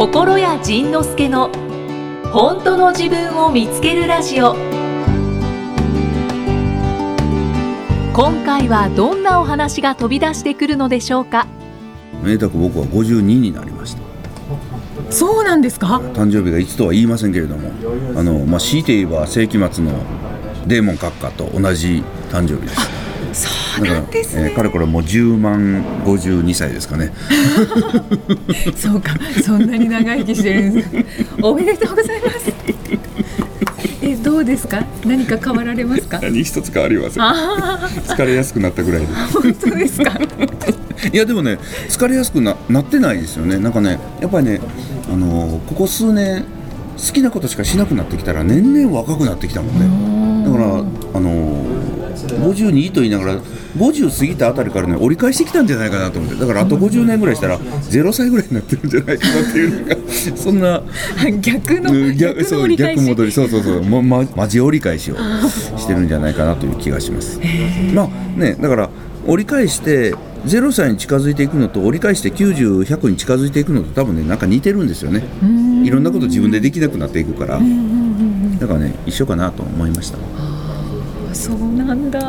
心谷仁之助の本当の自分を見つけるラジオ。今回はどんなお話が飛び出してくるのでしょうか？めでたく僕は52になりました。そうなんですか？誕生日がいつとは言いませんけれどもあの、まあ、強いて言えば世紀末のデーモン閣下と同じ誕生日ですなんですね、えー、かれこれもう10万52歳ですかね。そうかそんなに長生きしてるんですおめでとうございます。えどうですか？何か変わられますか？何一つ変わりません。疲れやすくなったぐらいで。本当ですか？いやでもね疲れやすくななってないですよね。なんかねやっぱりねあのここ数年好きなことしかしなくなってきたら年々若くなってきたもんね。だから52と言いながら50過ぎたあたりからね折り返してきたんじゃないかなと思って。だからあと50年ぐらいしたら0歳ぐらいになってるんじゃないかなっていうのがそんな 逆の逆の折り返し。逆戻り。そうそうそう。もう、ま、マジ折り返しをしてるんじゃないかなという気がします。まあねだから折り返して0歳に近づいていくのと折り返して90100に近づいていくのと多分ねなんか似てるんですよね。いろんなこと自分でできなくなっていくから。だからね一緒かなと思いましたそうなんだ。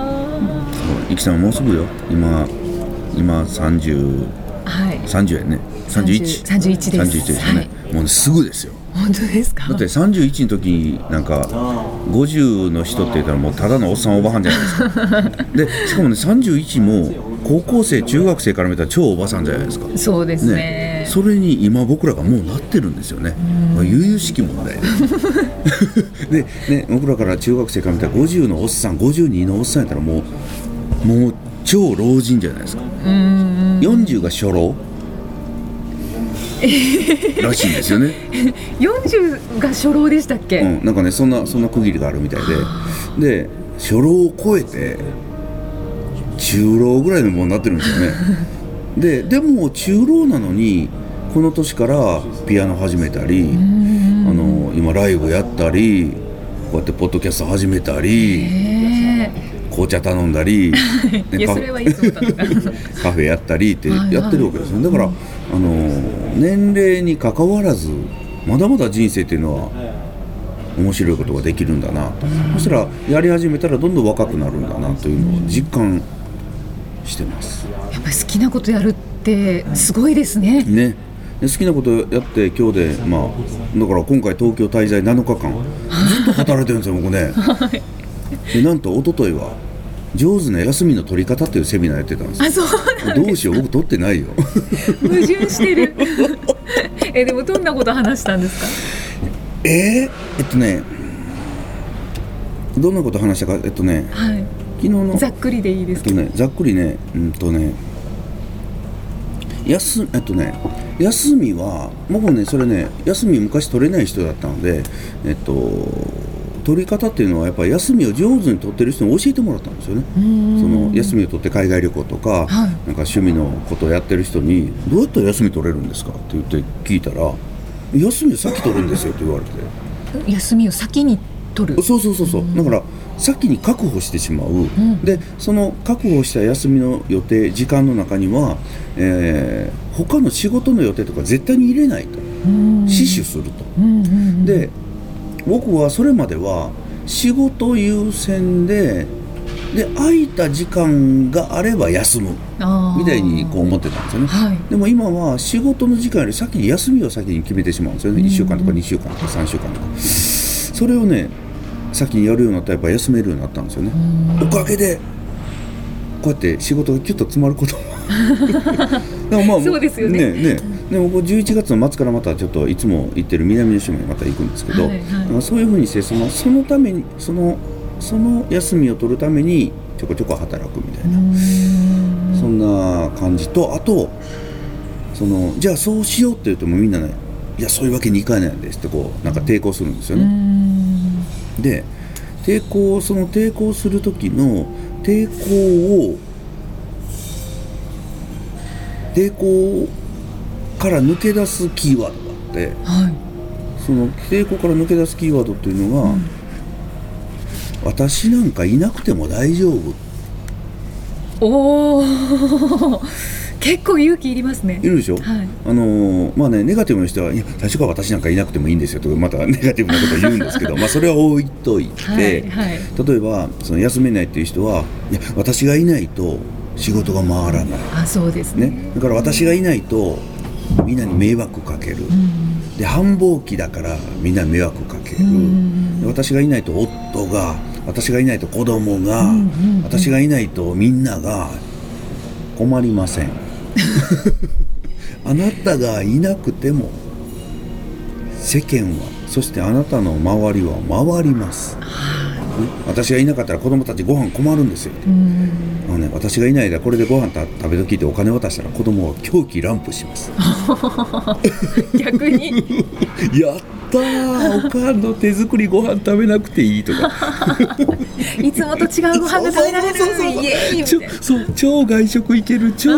いきさんもうすぐよ。今今30、はい、30円ね。31 31です。31ですよね、はい、もう、ね、すぐですよ。本当ですか？だって31の時なんか50の人って言ったらもうただのおっさんおばはんじゃないですか。でしかもね31も高校生中学生から見たら超おばさんじゃないですか。そうですね。ね。それに今僕らがもうなってるんですよね。悠々しき問題 で。ね僕らから中学生から見たら50のおっさん52のおっさんやったらもうもう超老人じゃないですか。40が初老。らしいんですよね。40が初老でしたっけ、うん、なんかねそんなそんな区切りがあるみたいで。で初老を超えて中老ぐらいのものになってるんですよね。ででも中老なのにこの年からピアノ始めたりあの今ライブやったりこうやってポッドキャスト始めたり紅茶頼んだり カフェやったりってやってるわけですよ、だから、あの年齢にかかわらずまだまだ人生っていうのは面白いことができるんだなと、そしたらやり始めたらどんどん若くなるんだなというのを実感してます。やっぱり好きなことやるってすごいですね。ね。好きなことやって今日でまあだから今回東京滞在7日間。ずっと働いてるんですよ僕ね、はい。でなんと一昨日は上手な休みの取り方っていうセミナーやってたんです。あそうどうしよう僕取ってないよ。矛盾してる。えでもどんなこと話したんですか？えー、えっとねどんなこと話したかえっとね、はい、昨日の。ざっくりでいいですけど、ね、ざっくりねうんとね休えっとね休みは僕ねそれね休み昔取れない人だったのでえっと取り方っていうのはやっぱり休みを上手に取ってる人に教えてもらったんですよね。その休みを取って海外旅行とか、はい、なんか趣味のことをやってる人にどうやったら休み取れるんですかって言って聞いたら休みを先取るんですよって言われて。休みを先に取る。そうそうそうそう。だから先に確保してしまう、うん、でその確保した休みの予定時間の中には、えー、他の仕事の予定とか絶対に入れないと。死守すると、で僕はそれまでは仕事優先でで空いた時間があれば休む。みたいにこう思ってたんですよね、はい、でも今は仕事の時間より先に休みを先に決めてしまうんですよね。1週間とか2週間とか3週間とか。それをね先にやるようになったらやっぱ休めるようになったんですよね。おかげでこうやって仕事がキュッと詰まること でもまあそうですよね。ねねで僕11月の末からまたちょっといつも行ってる南の島にまた行くんですけど、はいはい、そういうふうにしてそのそのためにそのその休みを取るためにちょこちょこ働くみたいな。そんな感じとあとそのじゃあそうしようって言ってもみんなねいやそういうわけにいかないんですってこうなんか抵抗するんですよね。で抵抗その抵抗する時の抵抗を抵抗から抜け出すキーワードがあって、はい、その抵抗から抜け出すキーワードっていうのが、うん、私なんかいなくても大丈夫。おお結構勇気いりますね。いるでしょ、はい。あのーまあねネガティブな人はいや最初から私なんかいなくてもいいんですよとかまたネガティブなことを言うんですけど まあそれは置いといて、はいはい。例えばその休めないっていう人はいや私がいないと仕事が回らない、あそうですね。ね、だから私がいないとみんなに迷惑かける、うん。で繁忙期だからみんなに迷惑かける、ん。で私がいないと夫が私がいないと子供が、うんうんうん。私がいないとみんなが困りません あなたがいなくても世間はそしてあなたの周りは回ります、ね私がいなかったら子供たちご飯困るんですよ。うんあのね、私がいない間これでご飯た食べときってお金渡したら子供は狂気乱舞します。逆に。やったーおかんの手作りご飯食べなくていいとか。いつもと違うご飯が食べられるそう超外食行ける。超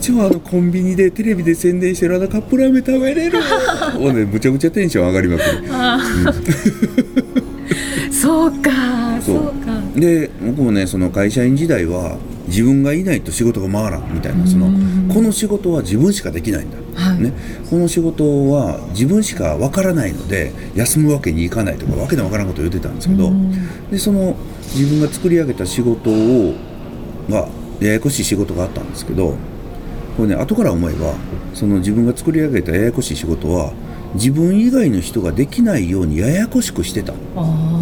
超あのコンビニでテレビで宣伝してるあのカップラーメン食べれる。もうねむちゃくちゃテンション上がりまくるうかそうかで僕もねその会社員時代は自分がいないと仕事が回らんみたいなそのうんこの仕事は自分しかできないんだ、はい。ね、この仕事は自分しかわからないので休むわけにいかないとかわけのわからんことを言ってたんですけど、うん。でその自分が作り上げた仕事をがややこしい仕事があったんですけどこれね後から思えばその自分が作り上げたややこしい仕事は自分以外の人ができないようにややこしくしてた。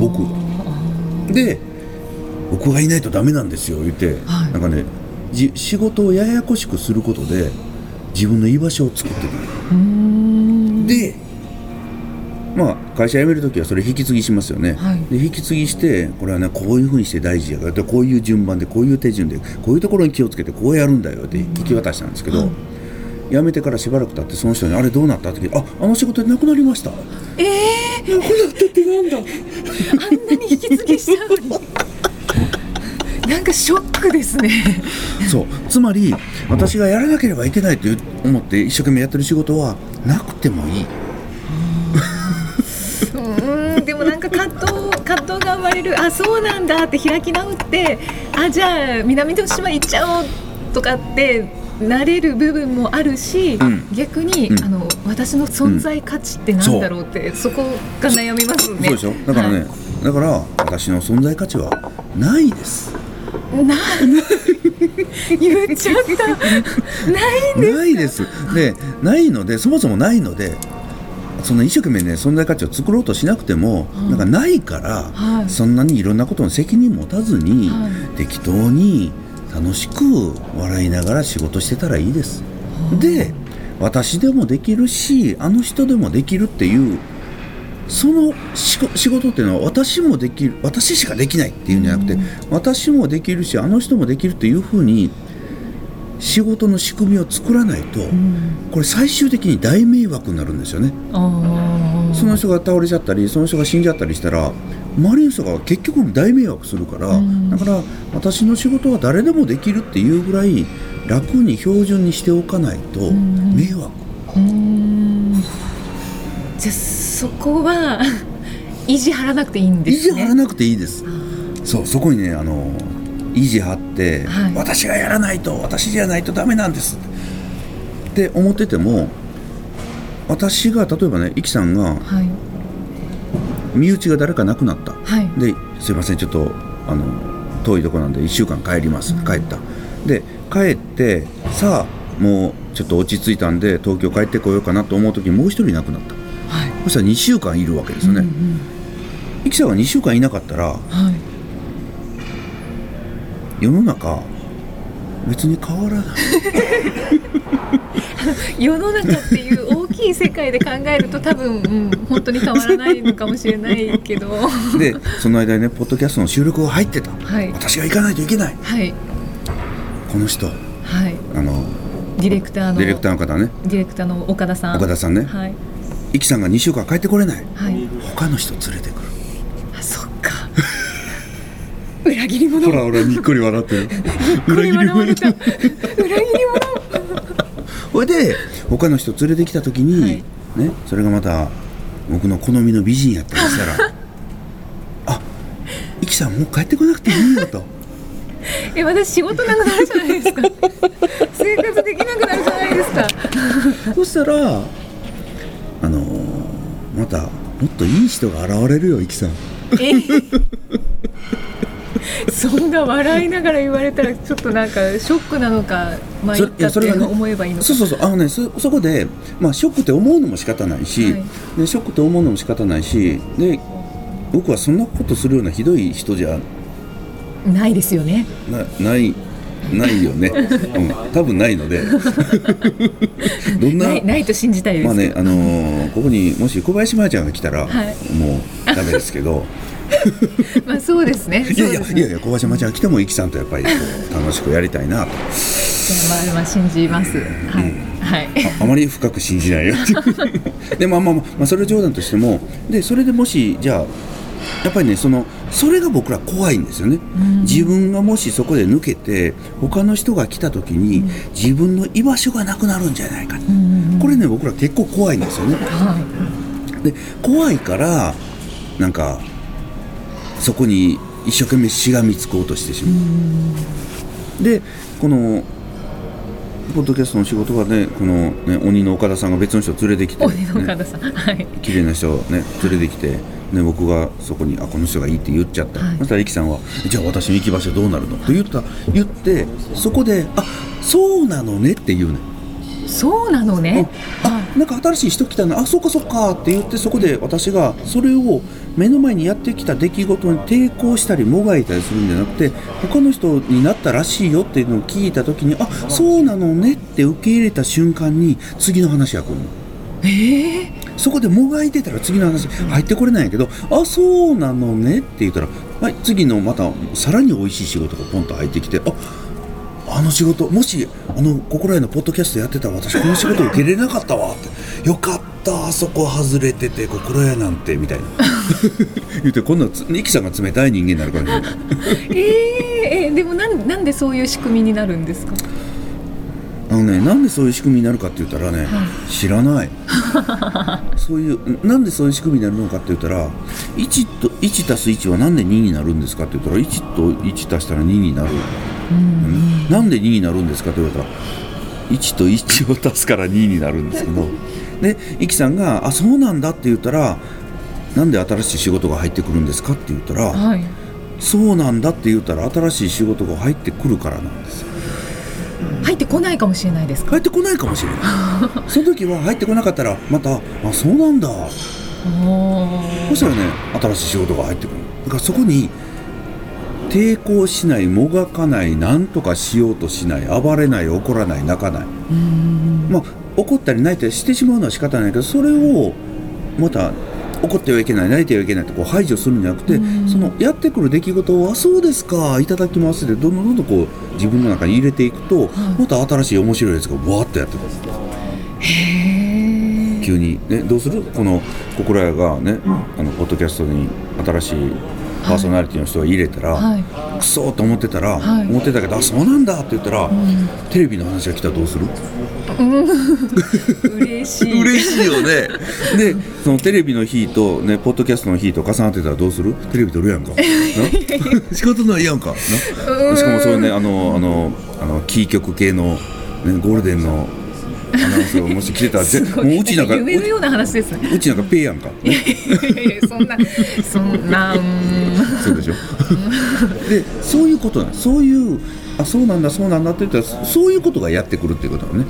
僕。あで僕がいないとダメなんですよ言って、はい。なんかねじ仕事をややこしくすることで自分の居場所を作ってたーうーん。でまあ会社辞める時はそれ引き継ぎしますよね、はい。で引き継ぎしてこれはねこういうふうにして大事やからでこういう順番でこういう手順でこういうところに気をつけてこうやるんだよって引き渡したんですけど、はい。辞めてからしばらく経ってその人に「あれどうなった?」って聞いて「ああの仕事でなくなりました」ええなくなったってなんだ？あんなに引き継ぎしちゃうのになんかショックですね。そう。つまり私がやらなければいけないと思って一生懸命やってる仕事はなくてもいい。うーんでもなんか葛藤葛藤が生まれるあそうなんだって開き直ってあじゃあ南の島行っちゃおうとかってなれる部分もあるし、うん。逆に、うん。あの私の存在価値ってなんだろうって、そこが悩みますね。そうでしょだからね、はだから私の存在価値はないです。いな言っちゃった。ないんです。ないです。でないのでそもそもないのでその一生懸命ね存在価値を作ろうとしなくても、はい。なんかないから、はい。そんなにいろんなことの責任持たずに、は適当に楽しく笑いながら仕事してたらいいです。で私でもできるしあの人でもできるっていうその仕事仕事っていうのは私もできる私しかできないっていうんじゃなくて、うん。私もできるしあの人もできるっていうふうに仕事の仕組みを作らないと、うん。これ最終的に大迷惑になるんですよね。その人が倒れちゃったりその人が死んじゃったりしたら周りの人が結局大迷惑するから、うん。だから私の仕事は誰でもできるっていうぐらい楽に標準にしておかないとん。迷惑、そこは 意地張らなくていいんで意地すね。張らなくていいです。そうそこにねあの意地張って、はい。私がやらないと私じゃないとダメなんですって。思ってても私が例えばねイキさんがはい。身内が誰か亡くなった。はい。ですいませんちょっとあの遠いとこなんで1週間帰ります、帰った。で帰ってさあもうちょっと落ち着いたんで東京帰ってこようかなと思う時にもう一人亡くなったはい。そしたら2週間いるわけですよね、うんうん。さんが2週間いなかったらはい。世の中別に変わらない。世の中っていう大きい世界で考えると多分、うん、本当に変わらないのかもしれないけど。はでその間にねポッドキャストの収録が入ってた。い。私が行かないといけない。はい。この人。はい。あのディレクターの。ディレクターの方ね。ディレクターの岡田さん。岡田さんね。はいイキさんが2週間帰ってこれないはい。他の人連れてくるあそっか。裏切り者。ほらほらにっこり笑ってる これ笑われた。裏切りそれ で他の人連れてきた時に、はいね、それがまた僕の好みの美人やったりしたら「あイキさんもう帰ってこなくていいよ」と者。え私仕事なくなるじゃないですか。生活できなくなそしたらあのーまたもっといい人が現れるよイキさん。え？そんな笑いながら言われたらちょっとなんかショックなのかまあそ言ったって思えばいいのか。そうそうそう。あのねそそこで、まあ、ショックって思うのも仕方ないし、はい。でショックって思うのも仕方ないしで僕はそんなことするようなひどい人じゃないですよね。なないないよね、うん、多分ないので。どんな？ないないと信じたいです、まあねあのーここにもし小林麻衣ちゃんが来たら、はい。もうダメですけど。まあそうですね。いやいやね。いやいや小林麻衣ちゃんが来てもイキさんとやっぱり楽しくやりたいなと。じゃあまあまあ信じます。はい、はい。ああまり深く信じないよ でまあまあまあ、まあ、それは冗談としてもでそれでもしじゃあやっぱりねそのそれが僕ら怖いんですよね、自分がもしそこで抜けて他の人が来た時に、自分の居場所がなくなるんじゃないか、これね僕ら結構怖いんですよね。はい。で怖いからなんかそこに一生懸命しがみつこうとしてしまう。でこのポッドキャストの仕事がねこのね鬼の岡田さんが別の人を連れてきて、鬼のね、方さん、はい。綺麗な人をね連れてきて、ね、僕がそこにあこの人がいいって言っちゃった、はい。そしたらイキさんは「じゃあ私の行き場所どうなるの?」と言った言ってそこで「あそうなのね」って言うね。んそうなのね、あなんか新しい人来たなあそうかそうかって言ってそこで私がそれを目の前にやってきた出来事に抵抗したりもがいたりするんじゃなくて他の人になったらしいよっていうのを聞いた時にあそうなのねって受け入れた瞬間に次の話が来るの。ええそこでもがいてたら次の話入ってこれないんやけど「あそうなのね」って言ったら、はい、次のまたさらに美味しい仕事がポンと入ってきて「ああの仕事もしあの心得のポッドキャストやってたら私この仕事受けれなかったわ」って「よかったあそこ外れてて心得なんて」みたいな。言って今度はつニキさんが冷たい人間になるからねえええでもなんなんでそういう仕組みになるんですか？あのねなんでそういう仕組みになるかって言ったらね、知らない。そういうなんでそういう仕組みになるのかって言ったら1と1たす1はなんで2になるんですかって言ったら1と1足したら2になる、うん。なんで2になるんですかって言われたら1と1を足すから2になるんですけど。でイキさんが「あそうなんだ」って言ったら「なんで新しい仕事が入ってくるんですか?」って言ったら「はい。そうなんだ」って言ったら新しい仕事が入ってくるからなんですよ入ってこないかもしれないですか？入ってこないかもしれない。その時は入ってこなかったらまた「あそうなんだ」そしたらね新しい仕事が入ってくるだからそこに抵抗しないもがかない何とかしようとしない暴れない怒らない泣かない。まあ怒ったり泣いたりしてしまうのは仕方ないけどそれをまた怒ってはいけない泣いてはいけないとこう排除するんじゃなくてそのやってくる出来事を「あそうですかいただきます」でどんどんどんどんこう自分の中に入れていくとまた新しい面白いやつがわーっとやってくる。へえ急に、ね、どうする？この心屋がね、あのポッドキャストに新しいパーソナリティの人が入れたら、はい。クソーと思ってたら、はい。思ってたけどあそうなんだって言ったら、テレビの話が来たらどうする？嬉しい。嬉しいよね。でそのテレビの日と、ね、ポッドキャストの日と重なってたらどうする？テレビ撮るやんか。な？仕事ないやんか。な？しかもそういうねあのあのあのキー局系の、ね、ゴールデンのアナウンスがもし来てたらもううちなんか 夢のような話ですね。うちなんかペイやんか、ねいやいやそんなそんな そうでしょ？でそういうことなんそういうあそうなんだそうなんだって言ったらそういうことがやってくるっていうことなのね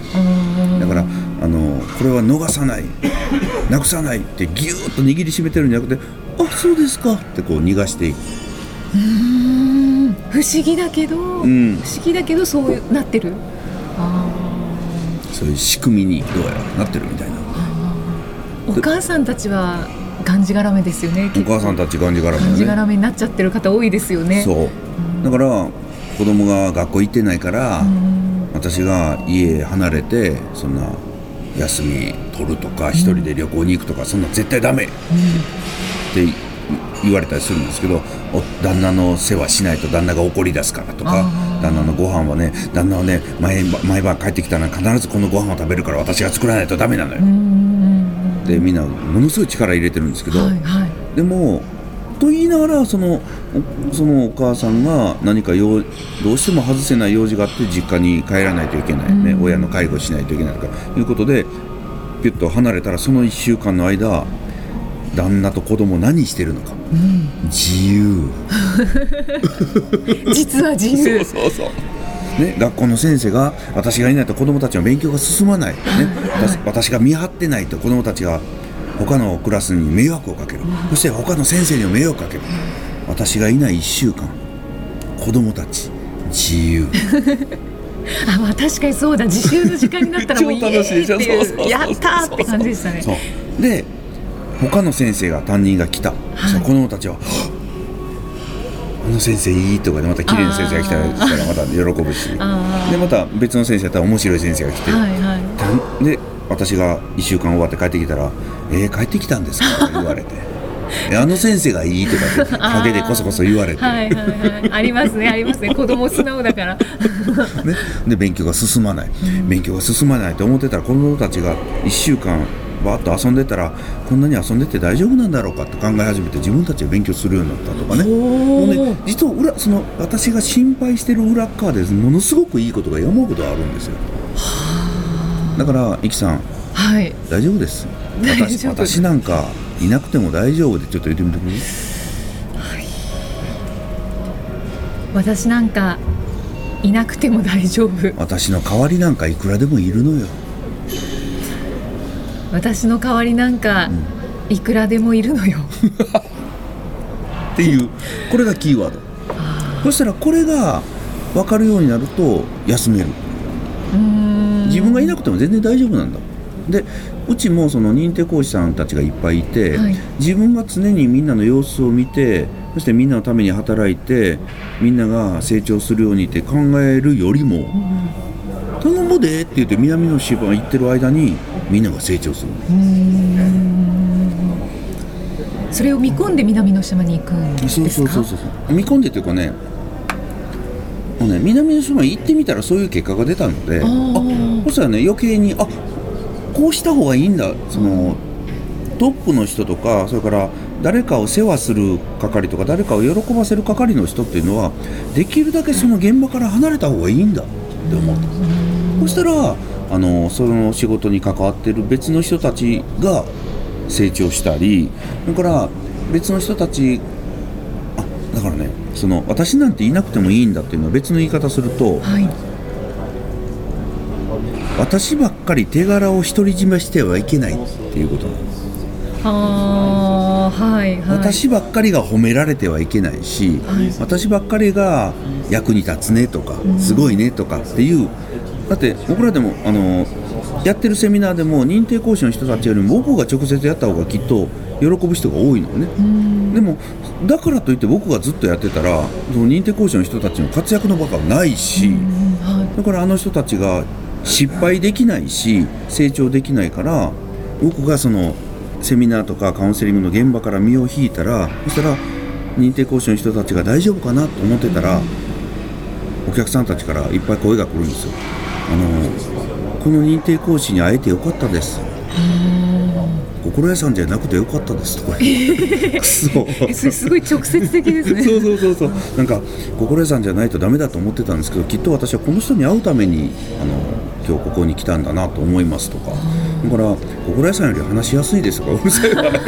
だからあのこれは逃さないなくさないってギューッと握りしめてるんじゃなくてあそうですかってこう逃がしていく、不思議だけど、うん、不思議だけどそうなってる。あそういう仕組みにどうやらなってるみたいな。ーお母さんたちはがんじがらめですよね。お母さんたちがんじがらめがんじがねらめになっちゃってる方多いですよね。そう。だから子供が学校行ってないから、うん。私が家離れてそんな休み取るとか一人で旅行に行くとかそんな絶対ダメって言われたりするんですけどお旦那の世話しないと旦那が怒り出すからとか旦那のご飯はね旦那はね毎毎晩帰ってきたら必ずこのご飯を食べるから私が作らないとダメなのよ。でみんなものすごい力入れてるんですけど、はいはい。でもと言いながらそのおそのお母さんが何か用どうしても外せない用事があって実家に帰らないといけない、ねうん。親の介護しないといけないとかいうことでピュッと離れたらその1週間の間旦那と子供何してるのか、自由。実は自由。そうそうそう。ね、学校の先生が私がいないと子どもたちの勉強が進まない、ね私私が見張ってないと子どもたちが他のクラスに迷惑をかける、そして他の先生にも迷惑をかける。私がいない1週間子どもたち自由。あまあ確かにそうだ。自習の時間になったらもういいっい う。やったーって感じでしたね。で他の先生が担任が来た、そしたら子どもたちは「はっあの先生いい」とかでまた綺麗な先生が来たらまた喜ぶし。あでまた別の先生やったら面白い先生が来て、あはいはい。で私が1週間終わって帰ってきたら「えー、帰ってきたんですか?」って言われて「えあの先生がいい」とかって陰でこそこそ言われて、はいはいはい。ありますねありますね。子供素直だから。ね、で勉強が進まない、勉強が進まないと思ってたら子供たちが1週間バーッと遊んでたらこんなに遊んでて大丈夫なんだろうかって考え始めて自分たちが勉強するようになったとかね。もうね実は裏その私が心配してる裏っ側でものすごくいいことが山ほどあるんですよ。だからイキさんはい。大丈夫です。大私私なんかいなくても大丈夫でちょっと言ってみてくれる私なんかいなくても大丈夫。私の代わりなんかいくらでもいるのよ私の代わりなんかいくらでもいるのよ。っていう。これがキーワード。そしたらこれが分かるようになると休める。自分がいなくても全然大丈夫なんだ。でうちもその認定講師さんたちがいっぱいいて、はい。自分が常にみんなの様子を見てそしてみんなのために働いてみんなが成長するようにって考えるよりも「頼むで」って言って南の島行ってる間にみんなが成長するそれを見込んで南の島に行くんですか？そうそうそうそう見込んでというかねもうね南の島行ってみたらそういう結果が出たのであー。そしたらね余計にあこうした方がいいんだ。そのトップの人とかそれから誰かを世話する係とか誰かを喜ばせる係の人っていうのはできるだけその現場から離れた方がいいんだって思ったそしたらあのその仕事に関わってる別の人たちが成長したりそれから別の人たちあだからねその私なんていなくてもいいんだっていうのは別の言い方するとはい。私ばっかり手柄を独り占めしてはいけないっていうことなんですはいはい。私ばっかりが褒められてはいけないし、はい。私ばっかりが役に立つねとか、すごいねとかっていうだって僕らでもあのやってるセミナーでも認定講師の人たちよりも僕が直接やった方がきっと喜ぶ人が多いのよね、でもだからといって僕がずっとやってたらその認定講師の人たちの活躍の場がないし、うんはだからあの人たちが失敗できないし成長できないから僕がそのセミナーとかカウンセリングの現場から身を引いたらそしたら認定講師の人たちが大丈夫かなと思ってたらお客さんたちからいっぱい声が来るんですよ。あのこの認定講師に会えてよかったです。心屋さんじゃなくてよかったです。とかそい えそれすごい直接的ですね。そうそうそうそう。なんか心得さんじゃないとダメだと思ってたんですけどきっと私はこの人に会うためにあの今日ここに来たんだなと思いますとかだから心得さんより話しやすいですとかうるさいわって、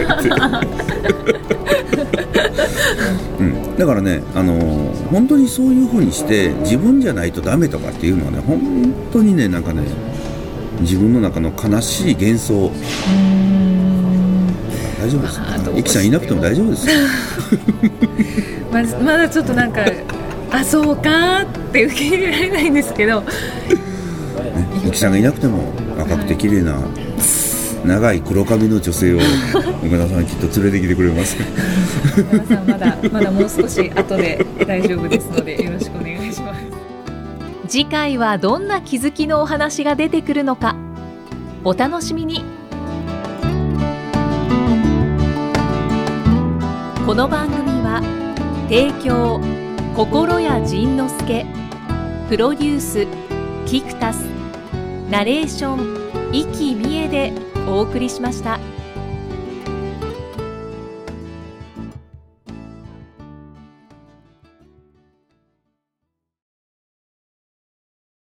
うん、だからねあの本当にそういうふうにして自分じゃないとダメとかっていうのはね本当にねなんかね自分の中の悲しい幻想。大丈夫ですあーどうしようイキさんいなくても大丈夫ですよ。まずまだちょっとなんかあそうかって受け入れられないんですけど。ゆきさんがいなくても若くて綺麗な長い黒髪の女性を岡田さんきっと連れてきてくれます。皆さんまだまだもう少し後で大丈夫ですのでよろしくお願いします次回はどんな気づきのお話が出てくるのか。お楽しみに。この番組は提供心谷仁之助プロデュースキクタスナレーション生きみえでお送りしました。